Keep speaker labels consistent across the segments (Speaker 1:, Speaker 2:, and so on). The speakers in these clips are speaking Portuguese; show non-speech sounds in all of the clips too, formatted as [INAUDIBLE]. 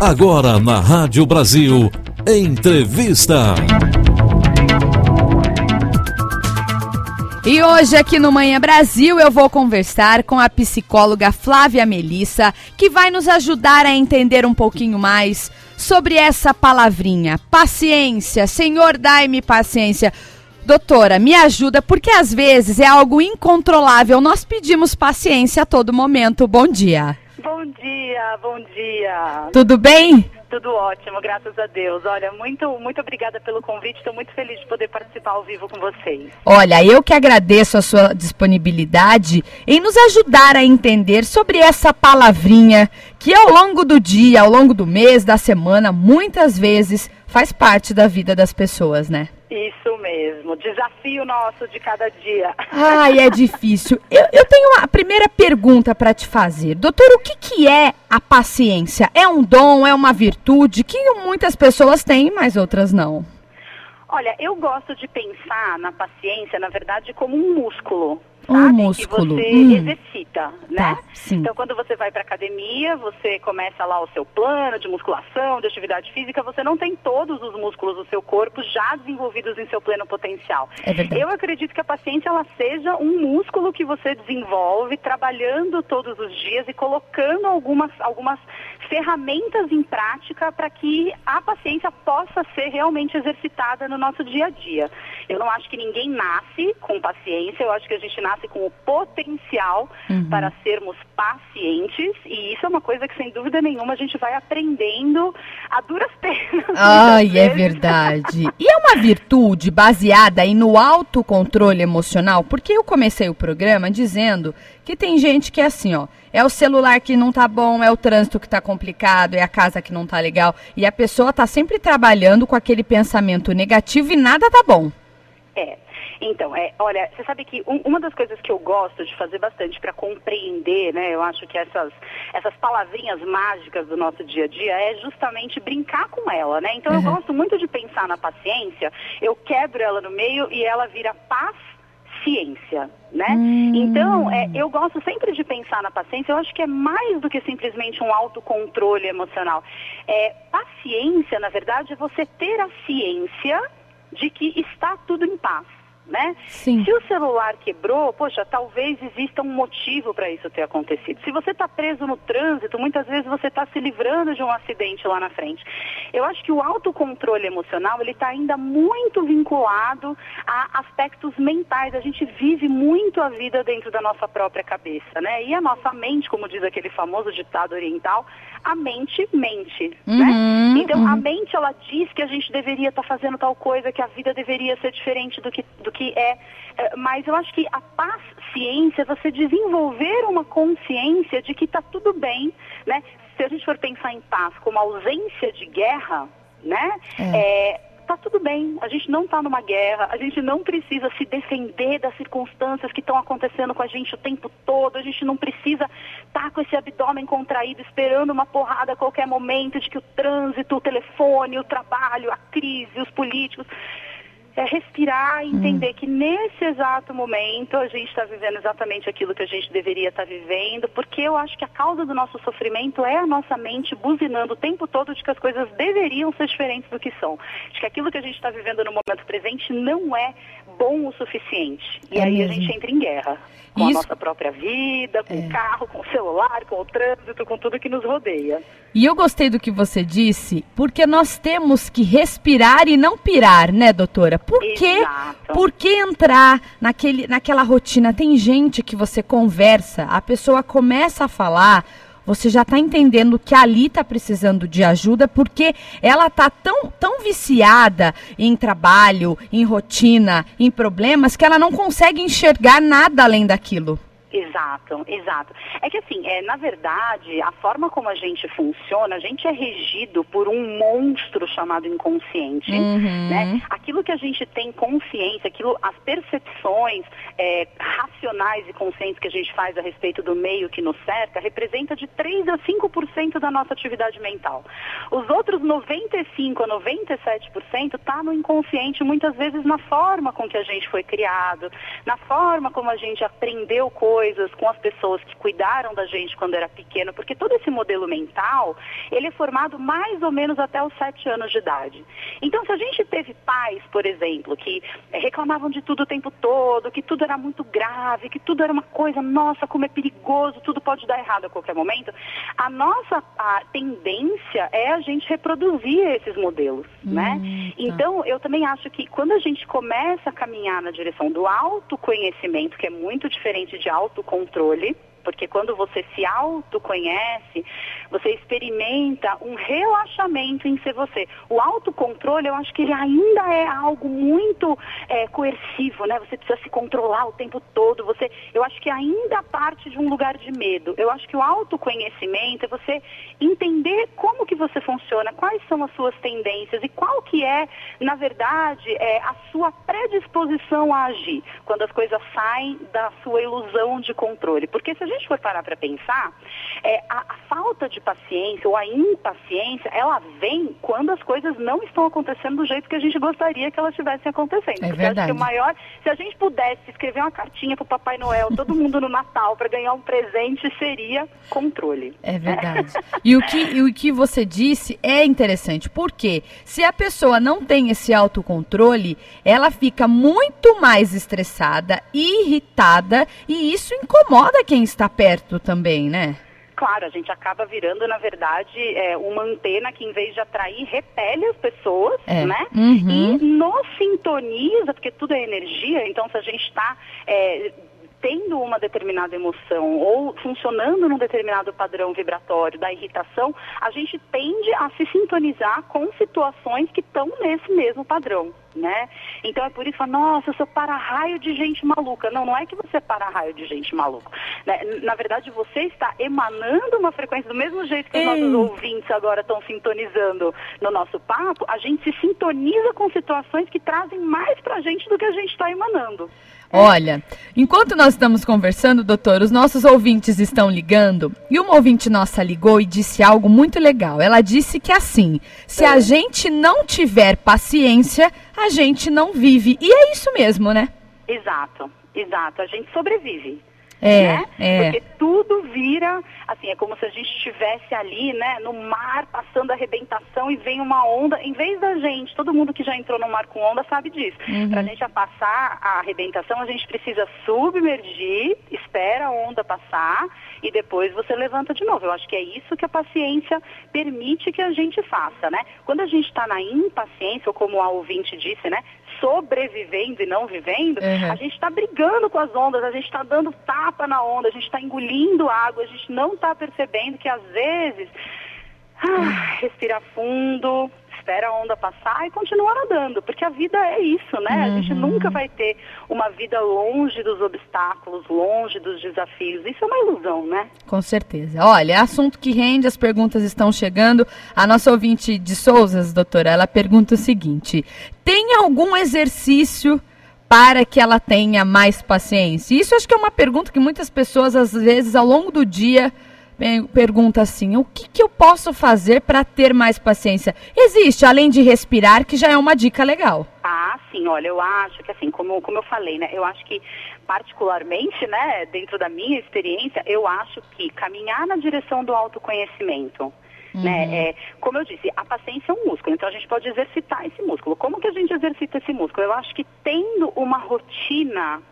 Speaker 1: Agora na Rádio Brasil, entrevista.
Speaker 2: E hoje aqui no Manhã Brasil eu vou conversar com a psicóloga Flávia Melissa, que vai nos ajudar a entender um pouquinho mais sobre essa palavrinha, paciência. Senhor, dai-me paciência. Doutora, me ajuda, porque às vezes é algo incontrolável. Nós pedimos paciência a todo momento. Bom dia.
Speaker 3: Bom dia, bom dia.
Speaker 2: Tudo bem?
Speaker 3: Tudo ótimo, graças a Deus. Olha, muito, muito obrigada pelo convite. Estou muito feliz de poder participar ao vivo com vocês.
Speaker 2: Olha, eu que agradeço a sua disponibilidade em nos ajudar a entender sobre essa palavrinha que ao longo do dia, ao longo do mês, da semana, muitas vezes faz parte da vida das pessoas, né?
Speaker 3: Isso mesmo, desafio nosso de cada dia.
Speaker 2: Ai, é difícil. Eu, eu tenho uma primeira pergunta para te fazer. Doutor, o que, que é a paciência? É um dom, é uma virtude que muitas pessoas têm, mas outras não?
Speaker 3: Olha, eu gosto de pensar na paciência, na verdade, como um músculo
Speaker 2: um músculo.
Speaker 3: que você hum. exercita, né?
Speaker 2: Tá.
Speaker 3: Então, quando você vai para academia, você começa lá o seu plano de musculação, de atividade física, você não tem todos os músculos do seu corpo já desenvolvidos em seu pleno potencial.
Speaker 2: É verdade.
Speaker 3: Eu acredito que a paciência ela seja um músculo que você desenvolve trabalhando todos os dias e colocando algumas algumas ferramentas em prática para que a paciência possa ser realmente exercitada no nosso dia a dia. Eu não acho que ninguém nasce com paciência, eu acho que a gente nasce com o potencial uhum. para sermos pacientes e isso é uma coisa que sem dúvida nenhuma a gente vai aprendendo a duras penas. [LAUGHS]
Speaker 2: Ai, é verdade. E é uma virtude baseada aí no autocontrole emocional, porque eu comecei o programa dizendo que tem gente que é assim, ó, é o celular que não tá bom, é o trânsito que tá complicado, é a casa que não tá legal, e a pessoa tá sempre trabalhando com aquele pensamento negativo e nada tá bom.
Speaker 3: É. Então, é, olha, você sabe que um, uma das coisas que eu gosto de fazer bastante para compreender, né, eu acho que essas, essas palavrinhas mágicas do nosso dia a dia é justamente brincar com ela, né? Então, uhum. eu gosto muito de pensar na paciência, eu quebro ela no meio e ela vira paz ciência, né? Hum. Então, é, eu gosto sempre de pensar na paciência, eu acho que é mais do que simplesmente um autocontrole emocional. É, paciência, na verdade, é você ter a ciência de que está tudo em paz. Né?
Speaker 2: Sim.
Speaker 3: Se o celular quebrou, poxa, talvez exista um motivo para isso ter acontecido. Se você está preso no trânsito, muitas vezes você está se livrando de um acidente lá na frente. Eu acho que o autocontrole emocional ele está ainda muito vinculado a aspectos mentais. A gente vive muito a vida dentro da nossa própria cabeça, né? E a nossa mente, como diz aquele famoso ditado oriental, a mente mente, né? uhum, né? Então uhum. a mente ela diz que a gente deveria estar tá fazendo tal coisa, que a vida deveria ser diferente do que, do que é, é mas eu acho que a paciência é você desenvolver uma consciência de que está tudo bem, né? Se a gente for pensar em paz como ausência de guerra, né? É. É, está tudo bem, a gente não está numa guerra, a gente não precisa se defender das circunstâncias que estão acontecendo com a gente o tempo todo, a gente não precisa estar tá com esse abdômen contraído esperando uma porrada a qualquer momento de que o trânsito, o telefone, o trabalho, a crise, os políticos é respirar e entender hum. que nesse exato momento a gente está vivendo exatamente aquilo que a gente deveria estar tá vivendo, porque eu acho que a causa do nosso sofrimento é a nossa mente buzinando o tempo todo de que as coisas deveriam ser diferentes do que são. De que aquilo que a gente está vivendo no momento presente não é bom o suficiente. E é aí mesmo. a gente entra em guerra com Isso... a nossa própria vida, com é. o carro, com o celular, com o trânsito, com tudo que nos rodeia.
Speaker 2: E eu gostei do que você disse, porque nós temos que respirar e não pirar, né, doutora? Por que, por que entrar naquele, naquela rotina? Tem gente que você conversa, a pessoa começa a falar, você já está entendendo que ali está precisando de ajuda porque ela está tão, tão viciada em trabalho, em rotina, em problemas, que ela não consegue enxergar nada além daquilo.
Speaker 3: Exato, exato. É que assim, é, na verdade, a forma como a gente funciona, a gente é regido por um monstro chamado inconsciente, uhum. né? Aquilo que a gente tem consciência, aquilo, as percepções é, racionais e conscientes que a gente faz a respeito do meio que nos cerca, representa de 3 a 5% da nossa atividade mental. Os outros 95 a 97% está no inconsciente, muitas vezes na forma com que a gente foi criado, na forma como a gente aprendeu coisas coisas com as pessoas que cuidaram da gente quando era pequeno, porque todo esse modelo mental, ele é formado mais ou menos até os sete anos de idade. Então, se a gente teve pais, por exemplo, que eh, reclamavam de tudo o tempo todo, que tudo era muito grave, que tudo era uma coisa, nossa, como é perigoso, tudo pode dar errado a qualquer momento, a nossa a tendência é a gente reproduzir esses modelos, né? hum, né? Tá. Então, eu também acho que quando a gente começa a caminhar na direção do autoconhecimento, que é muito diferente de autocontrole, porque quando você se autoconhece, você experimenta um relaxamento em ser você. O autocontrole, eu acho que ele ainda é algo muito é, coercivo, né? Você precisa se controlar o tempo todo. Você, eu acho que ainda parte de um lugar de medo. Eu acho que o autoconhecimento é você entender como que você funciona, quais são as suas tendências e qual que é, na verdade, é, a sua predisposição a agir quando as coisas saem da sua ilusão de controle. Porque se a gente for parar para pensar, é, a, a, falta de paciência ou a impaciência, ela vem quando as coisas não estão acontecendo do jeito que a gente gostaria que elas estivessem acontecendo.
Speaker 2: É verdade.
Speaker 3: o maior, se a gente pudesse escrever uma cartinha para o Papai Noel, todo mundo no Natal, para ganhar um presente, seria controle.
Speaker 2: É verdade. E o que, e o que você disse é interessante, porque se a pessoa não tem esse autocontrole, ela fica muito mais estressada, irritada, e isso incomoda quem está está perto também, né?
Speaker 3: Claro, a gente acaba virando, na verdade, é, uma antena que, em vez de atrair, repele as pessoas, é. né? Uhum. E nos sintoniza, porque tudo é energia, então se a gente está é, tendo uma determinada emoção ou funcionando num determinado padrão vibratório da irritação, a gente tende a se sintonizar com situações que estão nesse mesmo padrão. Né? Então é por isso que nossa, eu sou para-raio de gente maluca. Não, não é que você é para-raio de gente maluca. Né? Na verdade, você está emanando uma frequência, do mesmo jeito que Ei. os nossos ouvintes agora estão sintonizando no nosso papo, a gente se sintoniza com situações que trazem mais para a gente do que a gente está emanando.
Speaker 2: Olha, enquanto nós estamos conversando, doutor, os nossos ouvintes estão ligando e uma ouvinte nossa ligou e disse algo muito legal. Ela disse que assim, se a gente não tiver paciência, a gente não vive. E é isso mesmo, né?
Speaker 3: Exato, exato. A gente sobrevive.
Speaker 2: É,
Speaker 3: né?
Speaker 2: é.
Speaker 3: Porque tudo vira, assim, é como se a gente estivesse ali, né, no mar, passando a arrebentação e vem uma onda, em vez da gente, todo mundo que já entrou no mar com onda sabe disso. Uhum. Pra gente a passar a arrebentação, a gente precisa submergir, espera a onda passar e depois você levanta de novo. Eu acho que é isso que a paciência permite que a gente faça, né? Quando a gente está na impaciência, ou como a ouvinte disse, né, sobrevivendo e não vivendo, uhum. a gente está brigando com as ondas, a gente está dando tapa na onda, a gente está engolindo água, a gente não está percebendo que às vezes ah, respirar fundo, espera a onda passar e continua nadando, porque a vida é isso, né? Uhum. A gente uhum. nunca vai ter uma vida longe dos obstáculos, longe dos desafios. Isso é uma ilusão, né?
Speaker 2: Com certeza. Olha, é assunto que rende, as perguntas estão chegando. A nossa ouvinte de Souzas, doutora, ela pergunta o seguinte: tem algum exercício para que ela tenha mais paciência? Isso acho que é uma pergunta que muitas pessoas, às vezes, ao longo do dia, pergunta assim: o que, que eu posso fazer para ter mais paciência? Existe, além de respirar, que já é uma dica legal.
Speaker 3: Ah, sim, olha, eu acho que assim, como, como eu falei, né? Eu acho que, particularmente, né, dentro da minha experiência, eu acho que caminhar na direção do autoconhecimento. Né, uhum. Né? É, como eu disse, a paciência é um músculo, então a gente pode exercitar esse músculo. Como que a gente exercita esse músculo? Eu acho que tendo uma rotina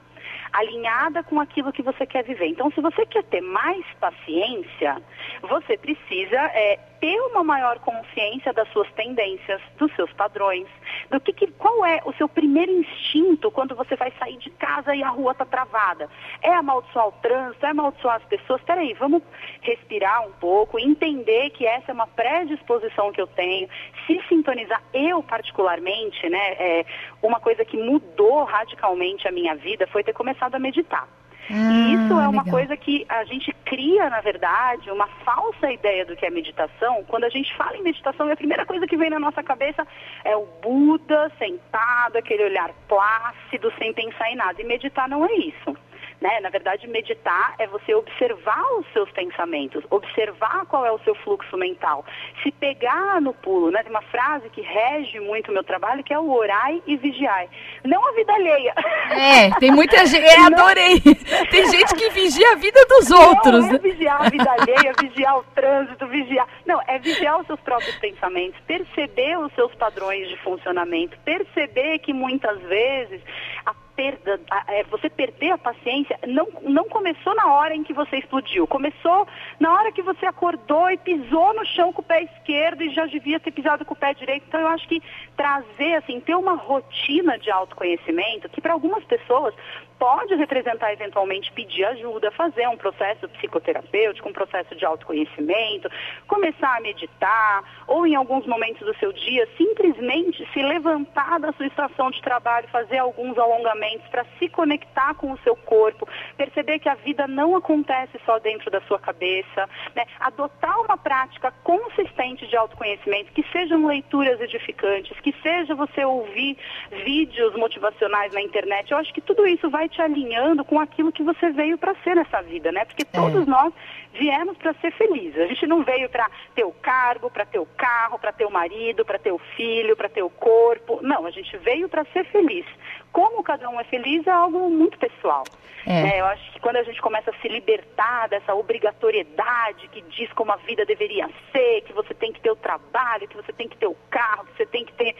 Speaker 3: alinhada com aquilo que você quer viver. Então, se você quer ter mais paciência, você precisa é, ter uma maior consciência das suas tendências, dos seus padrões, do que, que qual é o seu primeiro instinto quando você vai sair de casa e a rua está travada. É amaldiçoar o trânsito, é amaldiçoar as pessoas. Peraí, vamos respirar um pouco, entender que essa é uma predisposição que eu tenho, se sintonizar. Eu, particularmente, né, é, uma coisa que mudou radicalmente a minha vida foi ter começado a meditar. Ah, e isso é uma legal. coisa que a gente cria, na verdade, uma falsa ideia do que é meditação. Quando a gente fala em meditação, a primeira coisa que vem na nossa cabeça é o Buda sentado, aquele olhar plácido, sem pensar em nada. E meditar não é isso. Né? Na verdade, meditar é você observar os seus pensamentos, observar qual é o seu fluxo mental, se pegar no pulo. Né? Tem uma frase que rege muito o meu trabalho que é o orai e vigiai. Não a vida alheia.
Speaker 2: É, tem muita [LAUGHS] gente. É, adorei. [LAUGHS] Tem gente que vigia a vida dos outros.
Speaker 3: Não é vigiar a vida alheia, vigiar o trânsito, vigiar. Não, é vigiar os seus próprios pensamentos, perceber os seus padrões de funcionamento, perceber que muitas vezes a perda, é, você perder a paciência, não, não começou na hora em que você explodiu. Começou na hora que você acordou e pisou no chão com o pé esquerdo e já devia ter pisado com o pé direito. Então eu acho que trazer, assim, ter uma rotina de autoconhecimento, que para algumas pessoas pode representar eventualmente pedir ajuda, fazer um processo psicoterapêutico, um processo de autoconhecimento, começar a meditar, ou em alguns momentos do seu dia, simplesmente se levantar da sua estação de trabalho, fazer alguns alongamentos para se conectar com o seu corpo, perceber que a vida não acontece só dentro da sua cabeça, né? adotar uma prática consistente de autoconhecimento, que sejam leituras edificantes, que seja você ouvir vídeos motivacionais na internet. Eu acho que tudo isso vai vai te alinhando com aquilo que você veio para ser nessa vida, né? Porque todos é. nós viemos para ser felizes. A gente não veio para ter o cargo, para ter o carro, para ter o marido, para ter o filho, para ter o corpo. Não, a gente veio para ser feliz. Como cada um é feliz é algo muito pessoal. É. É, eu acho que quando a gente começa a se libertar dessa obrigatoriedade que diz como a vida deveria ser, que você tem que ter o trabalho, que você tem que ter o carro, que você tem que ter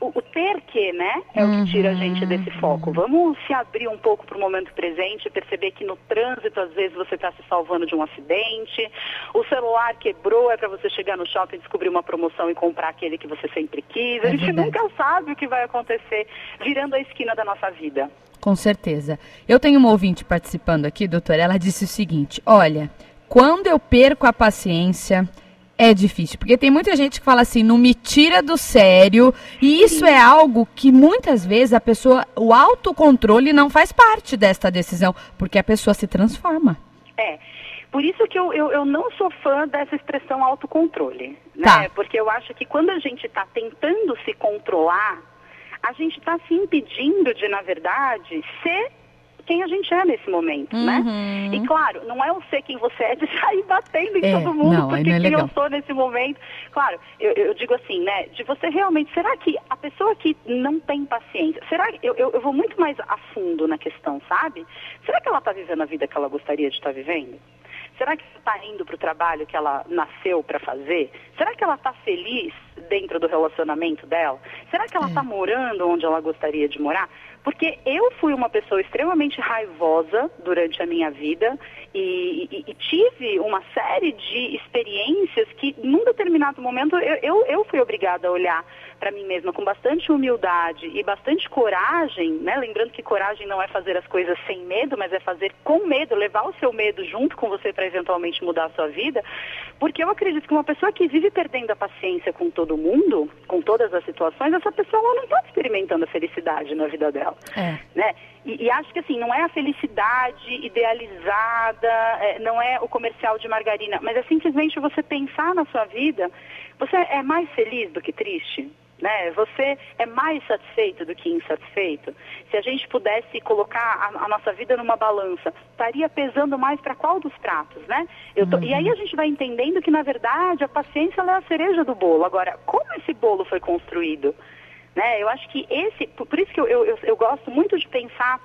Speaker 3: o, ter que, né, é uhum. o que tira a gente desse uhum. foco. Vamos se abrir um pouco para o momento presente, perceber que no trânsito, às vezes, você está se salvando de um acidente, o celular quebrou, é para você chegar no shopping, descobrir uma promoção e comprar aquele que você sempre quis. É a gente verdade. nunca sabe o que vai acontecer virando a esquina da nossa vida.
Speaker 2: Com certeza. Eu tenho uma ouvinte participando aqui, doutora, ela disse o seguinte, olha, quando eu perco a paciência é difícil, porque tem muita gente que fala assim, não me tira do sério, e isso é algo que muitas vezes a pessoa, o autocontrole não faz parte desta decisão, porque a pessoa se transforma.
Speaker 3: É. Por isso que eu, eu, eu não sou fã dessa expressão autocontrole. Né?
Speaker 2: Tá.
Speaker 3: Porque eu acho que quando a gente está tentando se controlar, a gente está se impedindo de, na verdade, ser quem a gente é nesse momento, né? uhum. né? E claro, não é o ser quem você é de [LAUGHS] sair batendo em é, todo mundo, não, porque é quem eu sou nesse momento. Claro, eu, eu, digo assim, né? De você realmente, será que a pessoa que não tem paciência, será que eu, eu, eu vou muito mais a fundo na questão, sabe? Será que ela está vivendo a vida que ela gostaria de estar tá vivendo? Será que está indo para o trabalho que ela nasceu para fazer? Será que ela está feliz dentro do relacionamento dela? Será que ela está é. morando onde ela gostaria de morar? Porque eu fui uma pessoa extremamente raivosa durante a minha vida e, e, e tive uma série de experiências que, num determinado momento, eu, eu, eu fui obrigada a olhar para mim mesma com bastante humildade e bastante coragem, né? Lembrando que coragem não é fazer as coisas sem medo, mas é fazer com medo, levar o seu medo junto com você para eventualmente mudar a sua vida. Porque eu acredito que uma pessoa que vive perdendo a paciência com todo mundo, com todas as situações, essa pessoa não está experimentando a felicidade na vida dela. É. Né? E, e, acho que assim, não é a felicidade idealizada, é, não é o comercial de margarina, mas é simplesmente você pensar na sua vida, você é mais feliz do que triste? Né? Você é mais satisfeito do que insatisfeito? Se a gente pudesse colocar a, a nossa vida numa balança, estaria pesando mais para qual dos pratos, né? Tô, uhum. E aí a gente vai entendendo que, na verdade, a paciência é a cereja do bolo. Agora, como esse bolo foi construído? Né? Eu acho que esse, por isso que eu, eu, eu gosto muito de pensar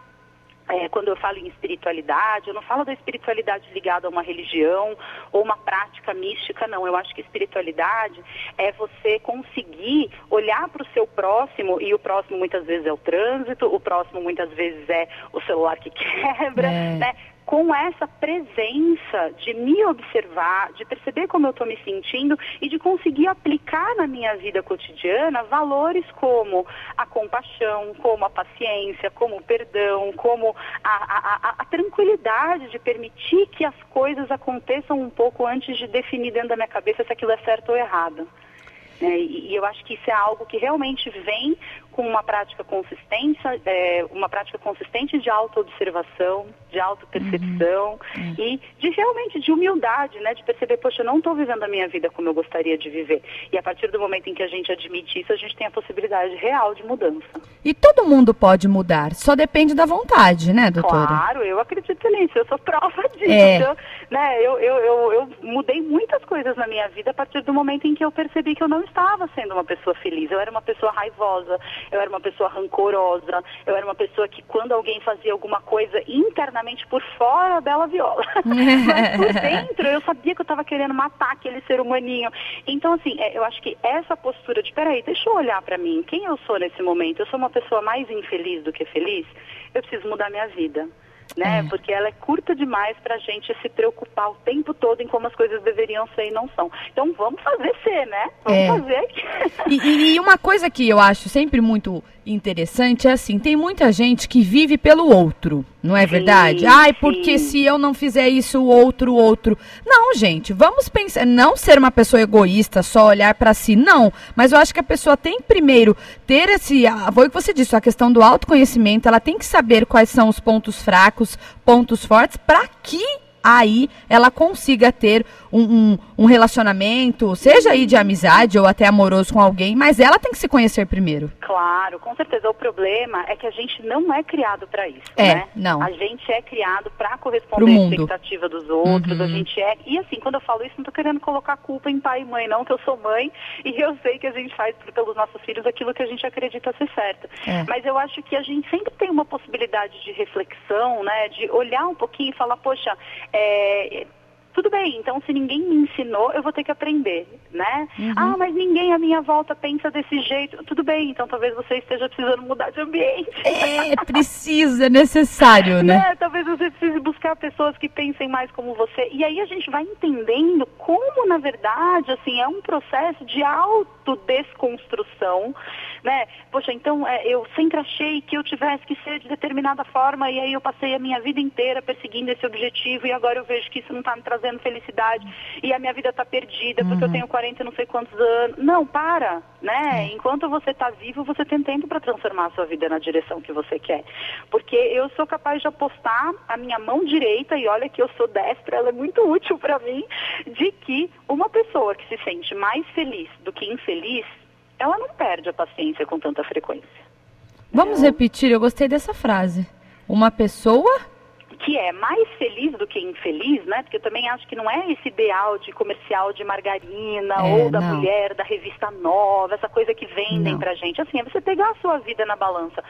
Speaker 3: é, quando eu falo em espiritualidade, eu não falo da espiritualidade ligada a uma religião ou uma prática mística, não. Eu acho que espiritualidade é você conseguir olhar para o seu próximo, e o próximo muitas vezes é o trânsito, o próximo muitas vezes é o celular que [LAUGHS] quebra, é. né? Com essa presença de me observar, de perceber como eu estou me sentindo e de conseguir aplicar na minha vida cotidiana valores como a compaixão, como a paciência, como o perdão, como a, a, a, tranquilidade de permitir que as coisas aconteçam um pouco antes de definir dentro da minha cabeça se aquilo é certo ou errado. É, e eu acho que isso é algo que realmente vem com uma prática consistente, é, uma prática consistente de autoobservação, de autopercepção uhum. e de realmente de humildade, né? De perceber, poxa, eu não estou vivendo a minha vida como eu gostaria de viver. E a partir do momento em que a gente admite isso, a gente tem a possibilidade real de mudança.
Speaker 2: E todo mundo pode mudar, só depende da vontade, né, doutora?
Speaker 3: Claro, eu acredito nisso, eu sou prova [LAUGHS] disso. É. Eu, né, eu, eu, eu, eu mudei muitas coisas na minha vida a partir do momento em que eu percebi que eu não estava sendo uma pessoa feliz. Eu era uma pessoa raivosa, eu era uma pessoa rancorosa, eu era uma pessoa que quando alguém fazia alguma coisa internamente por fora, bela viola. [LAUGHS] Mas por dentro eu sabia que eu estava querendo matar aquele ser humaninho. Então, assim, é, eu acho que essa postura de, peraí, deixa eu olhar para mim, quem eu sou nesse momento? Eu sou uma pessoa mais infeliz do que feliz? Eu preciso mudar minha vida né? É. Porque ela é curta demais para a gente se preocupar o tempo todo em como as coisas deveriam ser e não são. Então vamos fazer ser, né? Vamos
Speaker 2: é. fazer. E, e uma coisa que eu acho sempre muito interessante é assim, tem muita gente que vive pelo outro, não é sim, verdade? Ai, porque se eu não fizer isso, o outro, o outro. Não, gente, vamos pensar, não ser uma pessoa egoísta, só olhar para si, não. Mas eu acho que a pessoa tem primeiro ter esse, foi o que você disse, a questão do autoconhecimento, ela tem que saber quais são os pontos fracos, pontos fortes, para que aí ela consiga ter um, um, um, relacionamento, seja aí de amizade ou até amoroso com alguém, mas ela tem que se conhecer primeiro.
Speaker 3: Claro, com certeza. O problema é que a gente não é criado para isso,
Speaker 2: é,
Speaker 3: né?
Speaker 2: não.
Speaker 3: A gente é criado para corresponder à expectativa dos outros, uhum. a gente é... E assim, quando eu falo isso, não tô querendo colocar culpa em pai e mãe, não, que eu sou mãe [LAUGHS] e eu sei que a gente faz pelos nossos filhos aquilo que a gente acredita ser certo. É. Mas eu acho que a gente sempre tem uma possibilidade de reflexão, né? De olhar um pouquinho e falar, poxa, é, tudo bem, então se ninguém me ensinou, eu vou ter que aprender, né? Uhum. Ah, mas ninguém à minha volta pensa desse jeito. Tudo bem, então talvez você esteja precisando mudar de ambiente.
Speaker 2: É, precisa, é necessário, né?
Speaker 3: né? Talvez você precise buscar pessoas que pensem mais como você. E aí a gente vai entendendo como, na verdade, assim, é um processo de autodesconstrução né? Poxa, então é, eu sempre achei que eu tivesse que ser de determinada forma e aí eu passei a minha vida inteira perseguindo esse objetivo e agora eu vejo que isso não está me trazendo felicidade e a minha vida está perdida porque uhum. eu tenho 40 não sei quantos anos. Não, para, né? É. Enquanto você está vivo, você tem tempo para transformar a sua vida na direção que você quer. Porque eu sou capaz de apostar a minha mão direita, e olha que eu sou destra, ela é muito útil para mim, de que uma pessoa que se sente mais feliz do que infeliz, ela não perde a paciência com tanta frequência.
Speaker 2: Vamos repetir, eu gostei dessa frase. Uma pessoa
Speaker 3: que é mais feliz do que infeliz, né? Porque eu também acho que não é esse ideal de comercial de margarina é, ou da não. mulher da revista nova, essa coisa que vendem não. pra gente. Assim, é você pegar a sua vida na balança.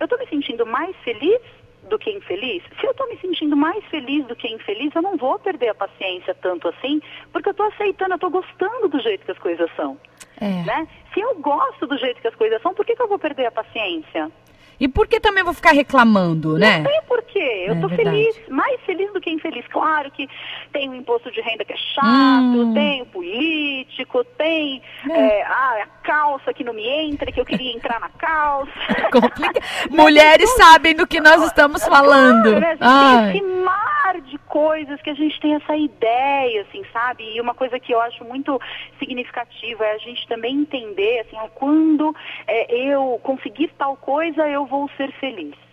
Speaker 3: Eu tô me sentindo mais feliz do que infeliz? Se eu estou me sentindo mais feliz do que infeliz, eu não vou perder a paciência tanto assim, porque eu estou aceitando, eu estou gostando do jeito que as coisas são. É. Né? Se eu gosto do jeito que as coisas são, por que, que eu vou perder a paciência?
Speaker 2: E por que também vou ficar reclamando, né?
Speaker 3: Não tem porquê. Eu é, tô verdade. feliz, mais feliz do que infeliz. Claro que tem o imposto de renda que é chato, hum. tem o político, tem é. É, a calça que não me entra, que eu queria entrar na calça. [LAUGHS]
Speaker 2: Complica... Mulheres sabem do que nós estamos falando.
Speaker 3: Claro, né? Tem esse mar de coisas que a gente tem essa ideia, assim, sabe? E uma coisa que eu acho muito significativa é a gente também entender, assim, quando é, eu conseguir tal coisa, eu vou ser feliz.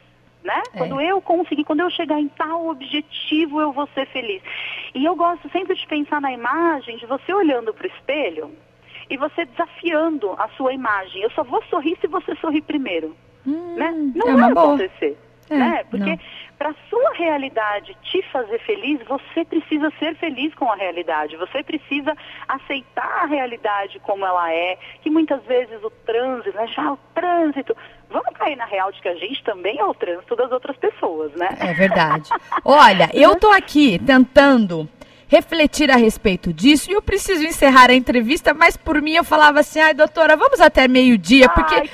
Speaker 3: Né? É. Quando eu conseguir, quando eu chegar em tal objetivo, eu vou ser feliz. E eu gosto sempre de pensar na imagem de você olhando para o espelho e você desafiando a sua imagem. Eu só vou sorrir se você sorrir primeiro. Hum, né? Não é vai acontecer. É, né? Porque para a sua realidade te fazer feliz, você precisa ser feliz com a realidade. Você precisa aceitar a realidade como ela é, que muitas vezes o trânsito, né? já o trânsito, vamos cair na real de que a gente também é o trânsito das outras pessoas, né?
Speaker 2: É verdade. Olha, eu tô aqui tentando refletir a respeito disso. E eu preciso encerrar a entrevista, mas por mim eu falava assim: ai, doutora, vamos até meio-dia, porque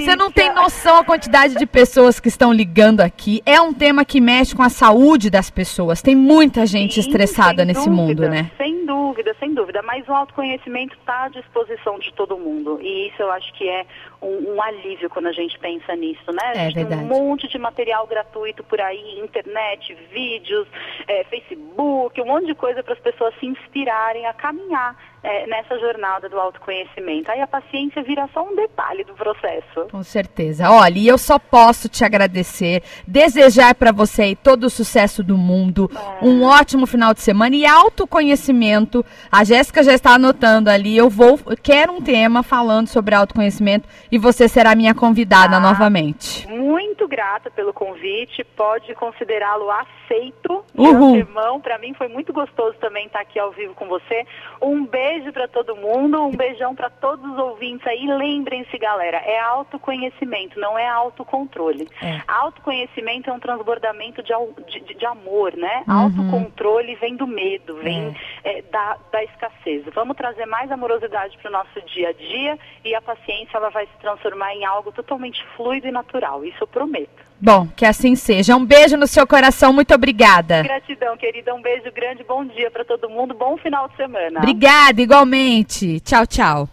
Speaker 2: você não tem noção a quantidade de pessoas que estão ligando aqui. É um tema que mexe com a saúde das pessoas. Tem muita gente Sim, estressada nesse
Speaker 3: dúvida,
Speaker 2: mundo, né?
Speaker 3: Sem dúvida, sem dúvida. Mas o autoconhecimento está à disposição de todo mundo. E isso eu acho que é um, um alívio quando a gente pensa nisso, né?
Speaker 2: É
Speaker 3: é tem um monte de material gratuito por aí, internet, vídeos, é, Facebook, um monte de coisa para as pessoas se inspirarem a caminhar é, nessa jornada do autoconhecimento. Aí a paciência vira só um detalhe do processo.
Speaker 2: Com certeza. Olha, e eu só posso te agradecer, desejar para você aí todo o sucesso do mundo, é. um ótimo final de semana e autoconhecimento. A Jéssica já está anotando ali. Eu vou, quero um tema falando sobre autoconhecimento e você será minha convidada ah, novamente.
Speaker 3: Muito grata pelo convite. Pode considerá-lo aceito. Uhul. Para mim foi muito gostoso também estar aqui ao vivo com você. Um beijo para todo mundo, um beijão para todos os ouvintes aí. Lembrem-se, galera, é autoconhecimento, não é autocontrole. É. Autoconhecimento é um transbordamento de, de, de amor, né? Uhum. Autocontrole vem do medo, vem é. É, da, da escassez. Vamos trazer mais amorosidade para o nosso dia a dia e a paciência ela vai se transformar em algo totalmente fluido e natural. Isso eu prometo.
Speaker 2: Bom, que assim seja. Um beijo no seu coração, muito obrigada.
Speaker 3: Gratidão, querida. Um beijo grande, bom dia para todo mundo, bom final de semana.
Speaker 2: Obrigada, igualmente. Tchau, tchau.